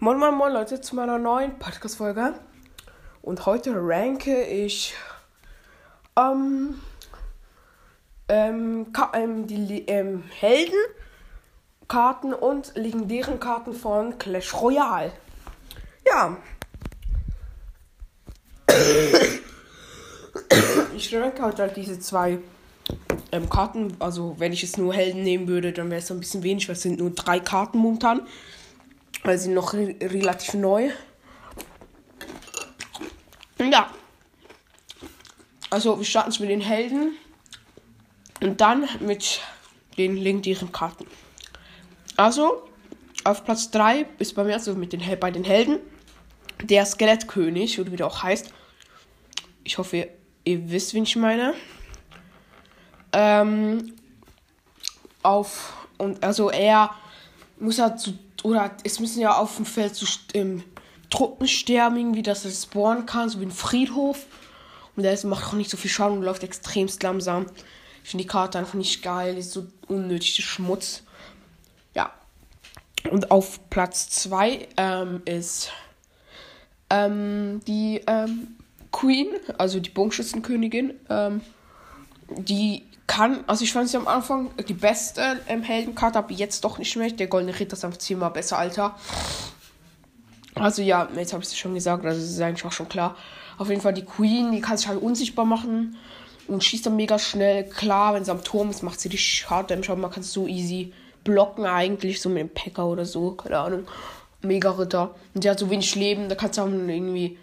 Moin Moin Moin Leute zu meiner neuen Podcast-Folge. Und heute ranke ich ähm, ähm, ähm, die ähm, Heldenkarten und legendären Karten von Clash Royale. Ja. ich ranke heute halt diese zwei ähm, Karten. Also wenn ich jetzt nur Helden nehmen würde, dann wäre es ein bisschen wenig, weil es sind nur drei Karten momentan weil sie noch re relativ neu. Ja. Also wir starten mit den Helden und dann mit den legendären Karten. Also auf Platz 3 ist bei mir also mit den bei den Helden der Skelettkönig oder wie der auch heißt. Ich hoffe, ihr, ihr wisst, wen ich meine. Ähm, auf und also er muss er zu oder es müssen ja auf dem Feld so ähm, Truppen sterben, irgendwie, dass er spawnen kann, so wie ein Friedhof. Und der macht auch nicht so viel Schaden und läuft extremst langsam. Ich finde die Karte einfach nicht geil, ist so unnötig Schmutz. Ja. Und auf Platz 2 ähm, ist ähm, die ähm, Queen, also die Bogenschützenkönigin. Ähm, die kann, also ich fand sie am Anfang die beste ähm, Heldenkarte, aber jetzt doch nicht mehr. Der Goldene Ritter ist einfach zehnmal besser, Alter. Also ja, jetzt habe ich es schon gesagt, also das ist eigentlich auch schon klar. Auf jeden Fall die Queen, die kann sich halt unsichtbar machen und schießt dann mega schnell. Klar, wenn sie am Turm ist, macht sie Damage, aber man kann es so easy blocken eigentlich, so mit dem Packer oder so, keine Ahnung. Mega Ritter. Und die hat so wenig Leben, da kannst du auch irgendwie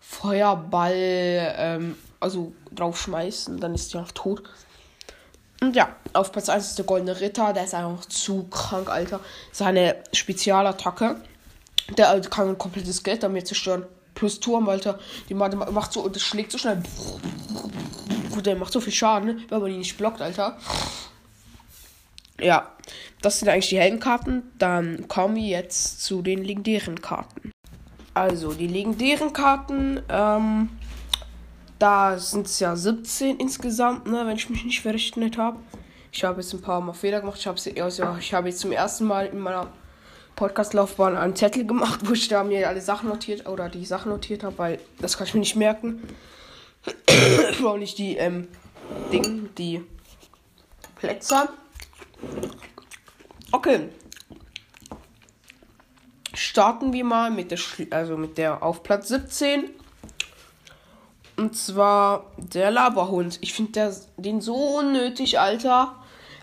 Feuerball, ähm, also draufschmeißen, dann ist sie auch tot. Und ja, auf Platz 1 ist der Goldene Ritter. Der ist einfach zu krank, Alter. Seine Spezialattacke. Der kann ein komplettes Geld damit zerstören. Plus Turm, Alter. Die macht so, das schlägt so schnell. Der macht so viel Schaden, wenn man ihn nicht blockt, Alter. Ja, das sind eigentlich die Heldenkarten. Dann kommen wir jetzt zu den legendären Karten. Also, die legendären Karten, ähm, da sind es ja 17 insgesamt, ne, wenn ich mich nicht verrechnet habe. Ich habe jetzt ein paar Mal Fehler gemacht. Ich habe also, habe jetzt zum ersten Mal in meiner Podcast-Laufbahn einen Zettel gemacht, wo ich da mir alle Sachen notiert oder die Sachen notiert habe, weil das kann ich mir nicht merken. ich brauche nicht die ähm, Ding, die Plätze. Okay. Starten wir mal mit der, also mit der auf Platz 17. Und zwar der Laberhund. Ich finde den so unnötig, Alter.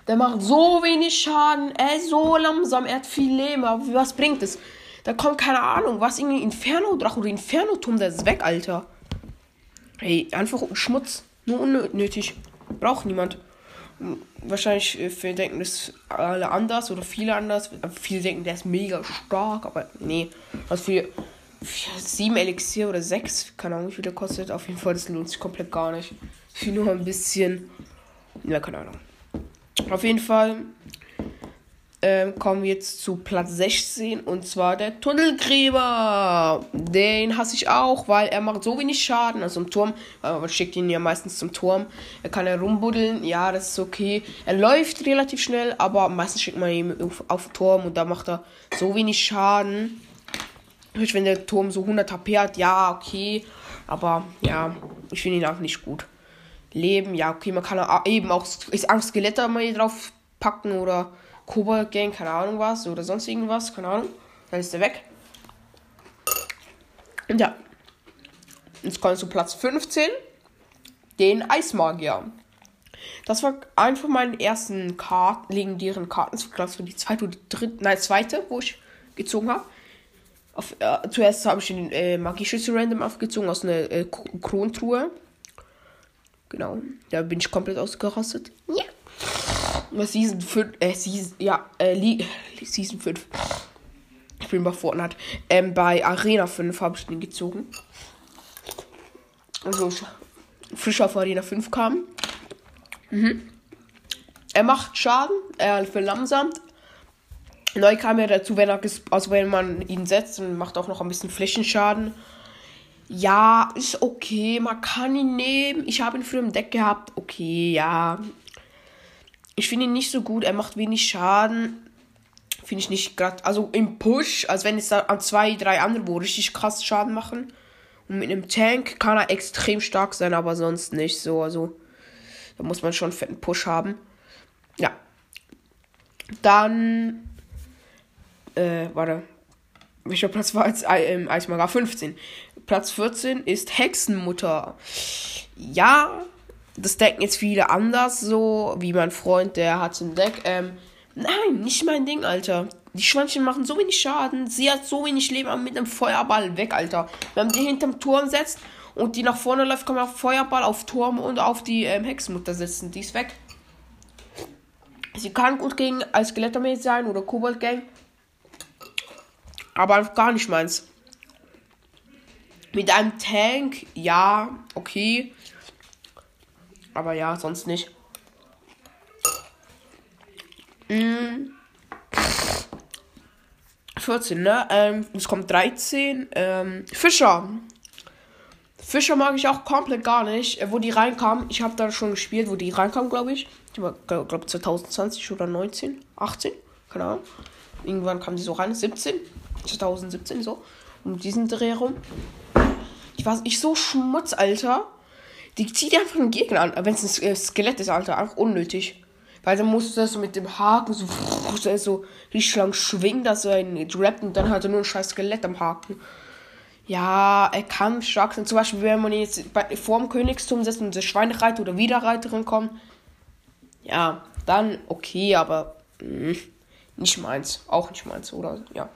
Der macht so wenig Schaden. Er ist so langsam. Er hat viel Leben. Aber was bringt es? Da kommt keine Ahnung. Was irgendwie Inferno-Drache oder Inferno-Turm. Der ist weg, Alter. Hey, einfach Schmutz. Nur unnötig. Braucht niemand. Wahrscheinlich äh, denken das alle anders oder viele anders. Viele denken, der ist mega stark. Aber nee. Was für sieben Elixier oder sechs, keine Ahnung, wie viel der kostet. Auf jeden Fall, das lohnt sich komplett gar nicht. Ich will nur ein bisschen. Ja, keine Ahnung. Auf jeden Fall ähm, kommen wir jetzt zu Platz 16 und zwar der Tunnelgräber. Den hasse ich auch, weil er macht so wenig Schaden. Also im Turm, weil man schickt ihn ja meistens zum Turm. Er kann ja rumbuddeln, ja, das ist okay. Er läuft relativ schnell, aber meistens schickt man ihn auf, auf den Turm und da macht er so wenig Schaden wenn der Turm so 100 HP hat, ja, okay. Aber ja, ich finde ihn auch nicht gut. Leben, ja, okay, man kann eben auch ist Angst Skelette mal drauf packen oder Kobold Gang, keine Ahnung was, oder sonst irgendwas, keine Ahnung. Dann ist er weg. Und ja. Jetzt kommt zu Platz 15. Den Eismagier. Das war einfach meine ersten Karten, legendären Karten. Ich glaube, so die zweite oder dritte, nein, zweite, wo ich gezogen habe. Auf, äh, zuerst habe ich den äh, Magieschüssel random aufgezogen aus einer äh, Krontruhe. Genau. Da bin ich komplett ausgerastet. Ja. Season 5, äh, Season, ja, äh, Season 5. Ich bin bei Fortnite. Ähm, bei Arena 5 habe ich den gezogen. Also, frisch auf Arena 5 kam. Mhm. Er macht Schaden, er verlangsamt, Neu kam ja dazu, wenn, er also wenn man ihn setzt und macht auch noch ein bisschen Flächenschaden. Ja, ist okay, man kann ihn nehmen. Ich habe ihn früher im Deck gehabt. Okay, ja. Ich finde ihn nicht so gut, er macht wenig Schaden. Finde ich nicht gerade. Also im Push, als wenn es da an zwei, drei andere, wo richtig krass Schaden machen. Und mit einem Tank kann er extrem stark sein, aber sonst nicht so. Also da muss man schon einen fetten Push haben. Ja. Dann. Äh, warte. Welcher Platz war jetzt? Äh, Eismager 15. Platz 14 ist Hexenmutter. Ja, das denken jetzt viele anders so, wie mein Freund, der hat ein Deck. Ähm, nein, nicht mein Ding, Alter. Die Schweinchen machen so wenig Schaden, sie hat so wenig Leben, mit einem Feuerball weg, Alter. Wenn man die hinterm Turm setzt und die nach vorne läuft, kann man Feuerball auf Turm und auf die ähm, Hexenmutter setzen. Die ist weg. Sie kann gut gegen als Skelettarmee sein oder Kobold-Gang. Aber gar nicht meins. Mit einem Tank, ja, okay. Aber ja, sonst nicht. Mm. 14, ne? Ähm, es kommt 13. Ähm, Fischer. Fischer mag ich auch komplett gar nicht. Äh, wo die reinkamen, ich habe da schon gespielt, wo die reinkamen, glaube ich. Ich glaube 2020 oder 19, 18, keine Ahnung. Irgendwann kam die so rein, 17, 2017 so. Um diesen Dreh rum. Ich war ich so Schmutz, Alter. Die zieht einfach einen Gegner an. Wenn es ein äh, Skelett ist, Alter, einfach unnötig. Weil dann musst du das mit dem Haken so, so richtig lang schwingen, dass er ihn rappt und dann hat er nur ein scheiß Skelett am Haken. Ja, er kann stark sein. Zum Beispiel, wenn man jetzt bei, vor dem Königsturm setzt und der Schweinereiter oder Wiederreiterin kommt. Ja, dann okay, aber mh, hm, nicht meins. Auch nicht meins, oder? Ja.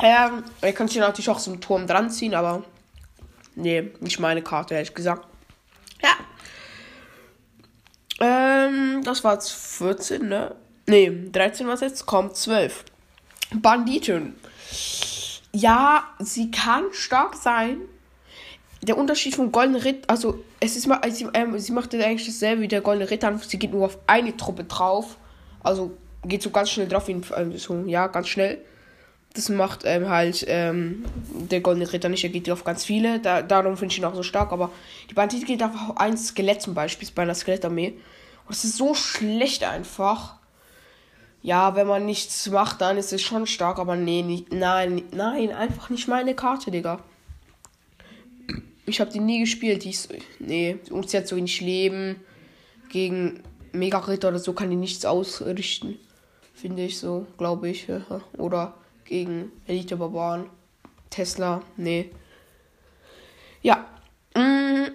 Ähm, er kann sich natürlich auch so einen Turm dran ziehen, aber Nee, nicht meine Karte, ehrlich gesagt. Ja. Ähm, das war jetzt 14, ne? Nee, 13 was jetzt? Kommt 12. Banditin. Ja, sie kann stark sein. Der Unterschied vom Goldenen Ritter, also es ist mal, sie, ähm, sie macht eigentlich dasselbe wie der Goldene Ritter, sie geht nur auf eine Truppe drauf. Also geht so ganz schnell drauf, wie, äh, so, ja, ganz schnell. Das macht ähm, halt ähm, der Goldene Ritter nicht. Er geht auf ganz viele. Da, darum finde ich ihn auch so stark. Aber die Bandit geht auf ein Skelett zum Beispiel bei einer Skelettarmee. Und das ist so schlecht einfach. Ja, wenn man nichts macht, dann ist es schon stark. Aber nee, nein, nein, einfach nicht meine Karte, Digga. Ich habe die nie gespielt. Die ist, nee, und sie hat so wenig Leben. Gegen Mega Ritter oder so kann die nichts ausrichten. Finde ich so, glaube ich. Oder gegen Elite Barbaren. Tesla, nee. Ja. Mm,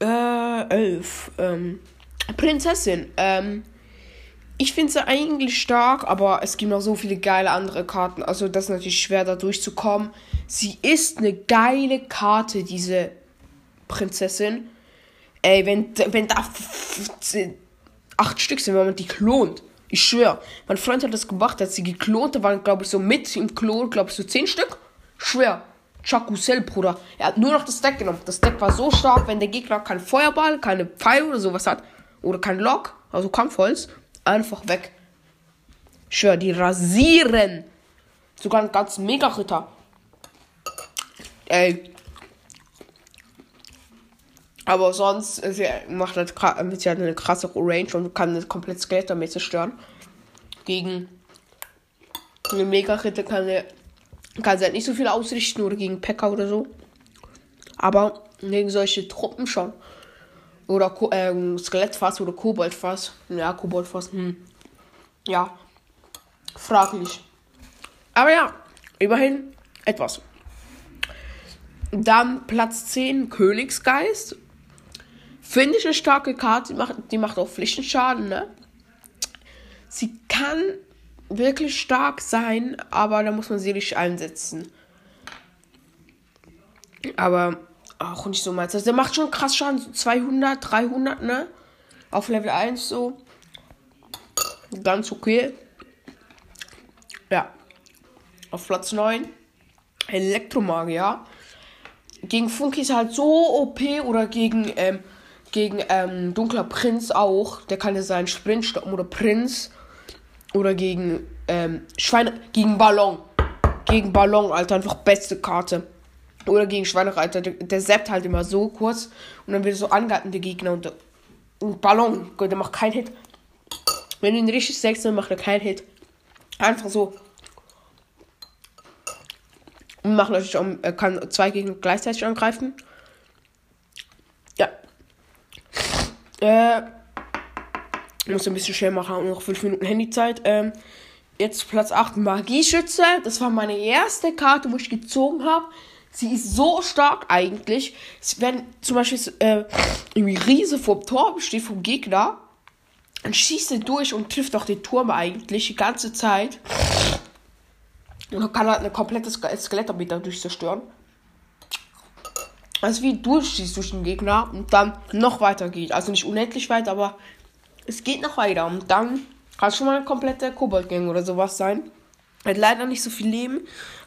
äh, elf. Ähm, Prinzessin. Ähm, ich finde sie eigentlich stark, aber es gibt noch so viele geile andere Karten. Also das ist natürlich schwer da durchzukommen. Sie ist eine geile Karte, diese Prinzessin. Ey, wenn, wenn da acht Stück sind, wenn man die klont. Ich schwör, mein Freund hat das gemacht, als sie geklont, da waren, glaube ich, so mit im Klon, glaube ich, so 10 Stück. Schwer. Chakusel, Bruder. Er hat nur noch das Deck genommen. Das Deck war so stark, wenn der Gegner keinen Feuerball, keine Pfeile oder sowas hat, oder kein Lock, also Kampfholz, einfach weg. Schwör, die rasieren. Sogar einen ganzen Mega-Ritter. Ey, aber sonst, sie macht halt, sie hat eine krasse Range und kann das komplett Skelett damit zerstören. Gegen eine Mega-Ritter kann sie, kann sie halt nicht so viel ausrichten oder gegen Pekka oder so. Aber gegen solche Truppen schon. Oder äh, Skelettfass oder Koboldfass. Ja, Koboldfass, hm. Ja. Fraglich. Aber ja, immerhin etwas. Dann Platz 10, Königsgeist. Finde ich eine starke Karte, die macht, die macht auch Pflichtenschaden, ne? Sie kann wirklich stark sein, aber da muss man sie nicht einsetzen. Aber auch nicht so meins. Also der macht schon krass Schaden, so 200, 300, ne? Auf Level 1 so. Ganz okay. Ja. Auf Platz 9. Elektromagier. Gegen Funky ist halt so OP oder gegen ähm, gegen ähm, Dunkler Prinz auch. Der kann ja seinen Sprint stoppen oder Prinz. Oder gegen ähm, Schweine. Gegen Ballon. Gegen Ballon, Alter. Einfach beste Karte. Oder gegen Schweinereiter. Der, der zappt halt immer so kurz. Und dann wird so angehalten, der Gegner. Und, und Ballon. Der macht keinen Hit. Wenn du ihn richtig sagst, dann macht er keinen Hit. Einfach so. Und macht natürlich auch, kann zwei Gegner gleichzeitig angreifen. Äh. Muss ein bisschen schnell machen, noch 5 Minuten Handyzeit. Ähm, jetzt Platz 8 Magieschütze. Das war meine erste Karte, wo ich gezogen habe. Sie ist so stark eigentlich. Wenn zum Beispiel äh, irgendwie Riese vom Tor steht vom Gegner, dann schießt er durch und trifft auch den Turm eigentlich die ganze Zeit. Und dann kann halt ein komplettes Skelettarmee dadurch zerstören. Also wie durchschießt durch den Gegner und dann noch weiter geht. Also nicht unendlich weit, aber es geht noch weiter. Und dann kann es schon mal eine komplette Koboldgang oder sowas sein. Hat leider nicht so viel Leben,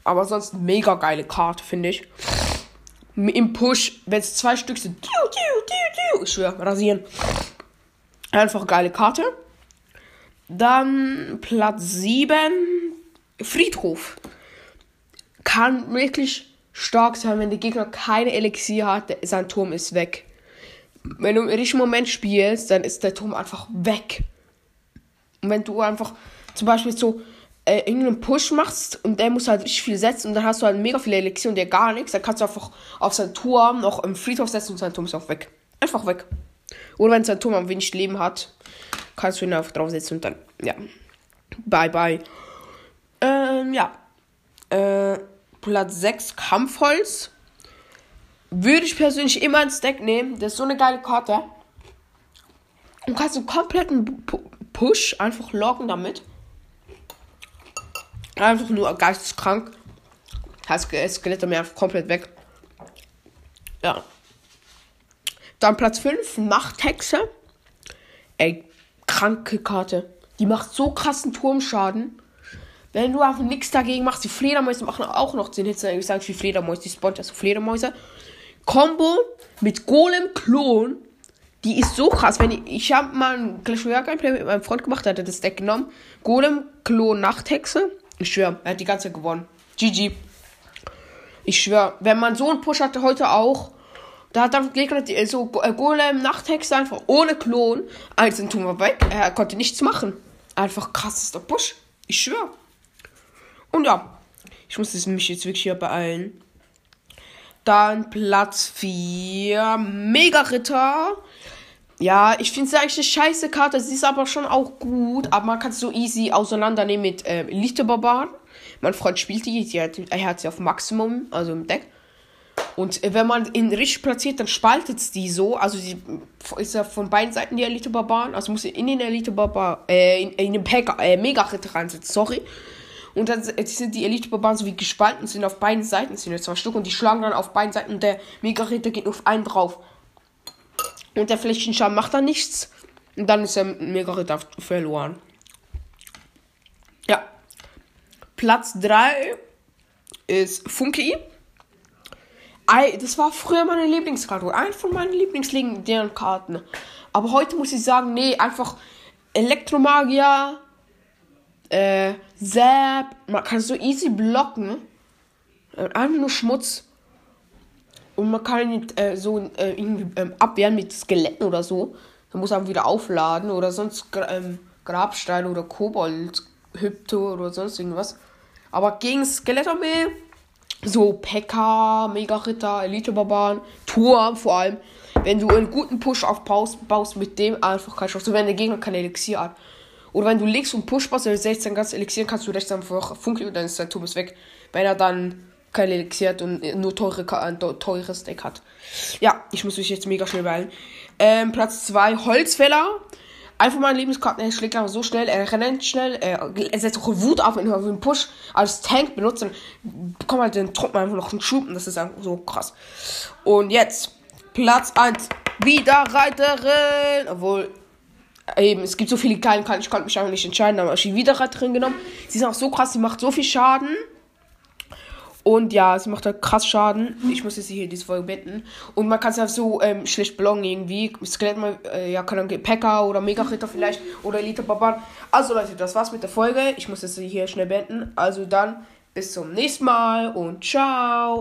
aber sonst mega geile Karte, finde ich. Im Push, wenn es zwei Stück sind, ich schwör, rasieren. Einfach geile Karte. Dann Platz 7, Friedhof. Kann wirklich stark sein, wenn der Gegner keine Elixier hat, sein Turm ist weg. Wenn du im richtigen Moment spielst, dann ist der Turm einfach weg. Und wenn du einfach zum Beispiel so äh, irgendeinen Push machst und der muss halt richtig viel setzen und dann hast du halt mega viele Elixier und der gar nichts, dann kannst du einfach auf seinen Turm noch im Friedhof setzen und sein Turm ist auch weg. Einfach weg. Oder wenn sein Turm am wenig Leben hat, kannst du ihn einfach draufsetzen und dann, ja. Bye, bye. Ähm, ja. Äh, Platz 6, Kampfholz. Würde ich persönlich immer ins Deck nehmen. Das ist so eine geile Karte. Du kannst einen kompletten Push einfach loggen damit. Einfach nur geisteskrank. Das Skelett mir einfach komplett weg. Ja. Dann Platz 5, Nachthexe. Ey, kranke Karte. Die macht so krassen Turmschaden. Wenn du einfach nichts dagegen machst, die Fledermäuse machen auch noch 10 Hits. Ich sage wie Fledermäuse, die spawnt ja so Fledermäuse. Combo mit Golem Klon. Die ist so krass. Wenn ich, ich habe mal ein Clash Royale Gameplay mit meinem Freund gemacht, der hat das Deck genommen. Golem Klon Nachthexe. Ich schwöre, er hat die ganze Zeit gewonnen. GG. Ich schwöre, wenn man so einen Push hatte heute auch, da hat dann Gegner so äh, Golem Nachthexe einfach ohne Klon. Also tun wir weg. Er konnte nichts machen. Einfach krassester Push. Ich schwöre. Und ja, ich muss mich jetzt wirklich hier beeilen. Dann Platz 4, Mega Ritter. Ja, ich finde es eigentlich eine scheiße Karte. Sie ist aber schon auch gut. Aber man kann es so easy auseinandernehmen mit äh, Elite Barbaren. Mein Freund spielt die. die hat, er hat sie auf Maximum, also im Deck. Und äh, wenn man ihn richtig platziert, dann spaltet es die so. Also sie ist ja von beiden Seiten die Elite Barbaren. Also muss in den Elite Barbar, äh, in, in den Packer, äh, Mega Ritter reinsetzen. Sorry. Und dann sind die Elite-Barbaren so wie gespalten, sind auf beiden Seiten, sind jetzt zwei Stück und die schlagen dann auf beiden Seiten und der Mega-Ritter geht nur auf einen drauf. Und der Flächenschaden macht dann nichts. Und dann ist der Mega-Ritter verloren. Ja. Platz 3 ist Funky. Das war früher meine Lieblingskarte. Eine von meinen lieblingslegendären Karten. Aber heute muss ich sagen, nee, einfach Elektromagier, äh, Zap. Man kann so easy blocken. Einfach nur Schmutz. Und man kann ihn äh, so äh, irgendwie ähm, abwehren mit Skeletten oder so. Dann muss man wieder aufladen oder sonst ähm, Grabstein oder Kobold, Hypto oder sonst irgendwas. Aber gegen Skelettarmee, so Pekka, Mega-Ritter, Elite-Barbaren, Turm vor allem. Wenn du einen guten Push aufbaust, baust mit dem einfach kannst du, so wenn der Gegner kein Elixier hat. Oder wenn du links und Push baust, dann 16 ganz Elixier, kannst du rechts einfach Funke und dann ist dein Turm ist weg. Wenn er dann kein Elixier hat und nur teure, ein teures Deck hat. Ja, ich muss mich jetzt mega schnell beeilen. Ähm, Platz 2, Holzfäller. Einfach mal Lebenskarten, er schlägt einfach so schnell, er rennt schnell, er, er setzt auch Wut auf, wenn er einen Push als Tank benutzt, dann bekommt halt den Truppen einfach noch einen Schub und das ist einfach so krass. Und jetzt, Platz 1, Wiederreiterin, obwohl, eben, es gibt so viele Karten, ich konnte mich einfach nicht entscheiden, aber die Wiederreiterin genommen. Sie ist auch so krass, sie macht so viel Schaden. Und ja, sie macht halt krass Schaden. Ich muss jetzt hier diese Folge beenden. Und man kann es ja so ähm, schlecht blocken irgendwie. Skelett mal, äh, ja, kann dann Packer oder Mega Ritter vielleicht oder Elite Barbar. Also Leute, das war's mit der Folge. Ich muss jetzt hier schnell beenden. Also dann bis zum nächsten Mal und ciao.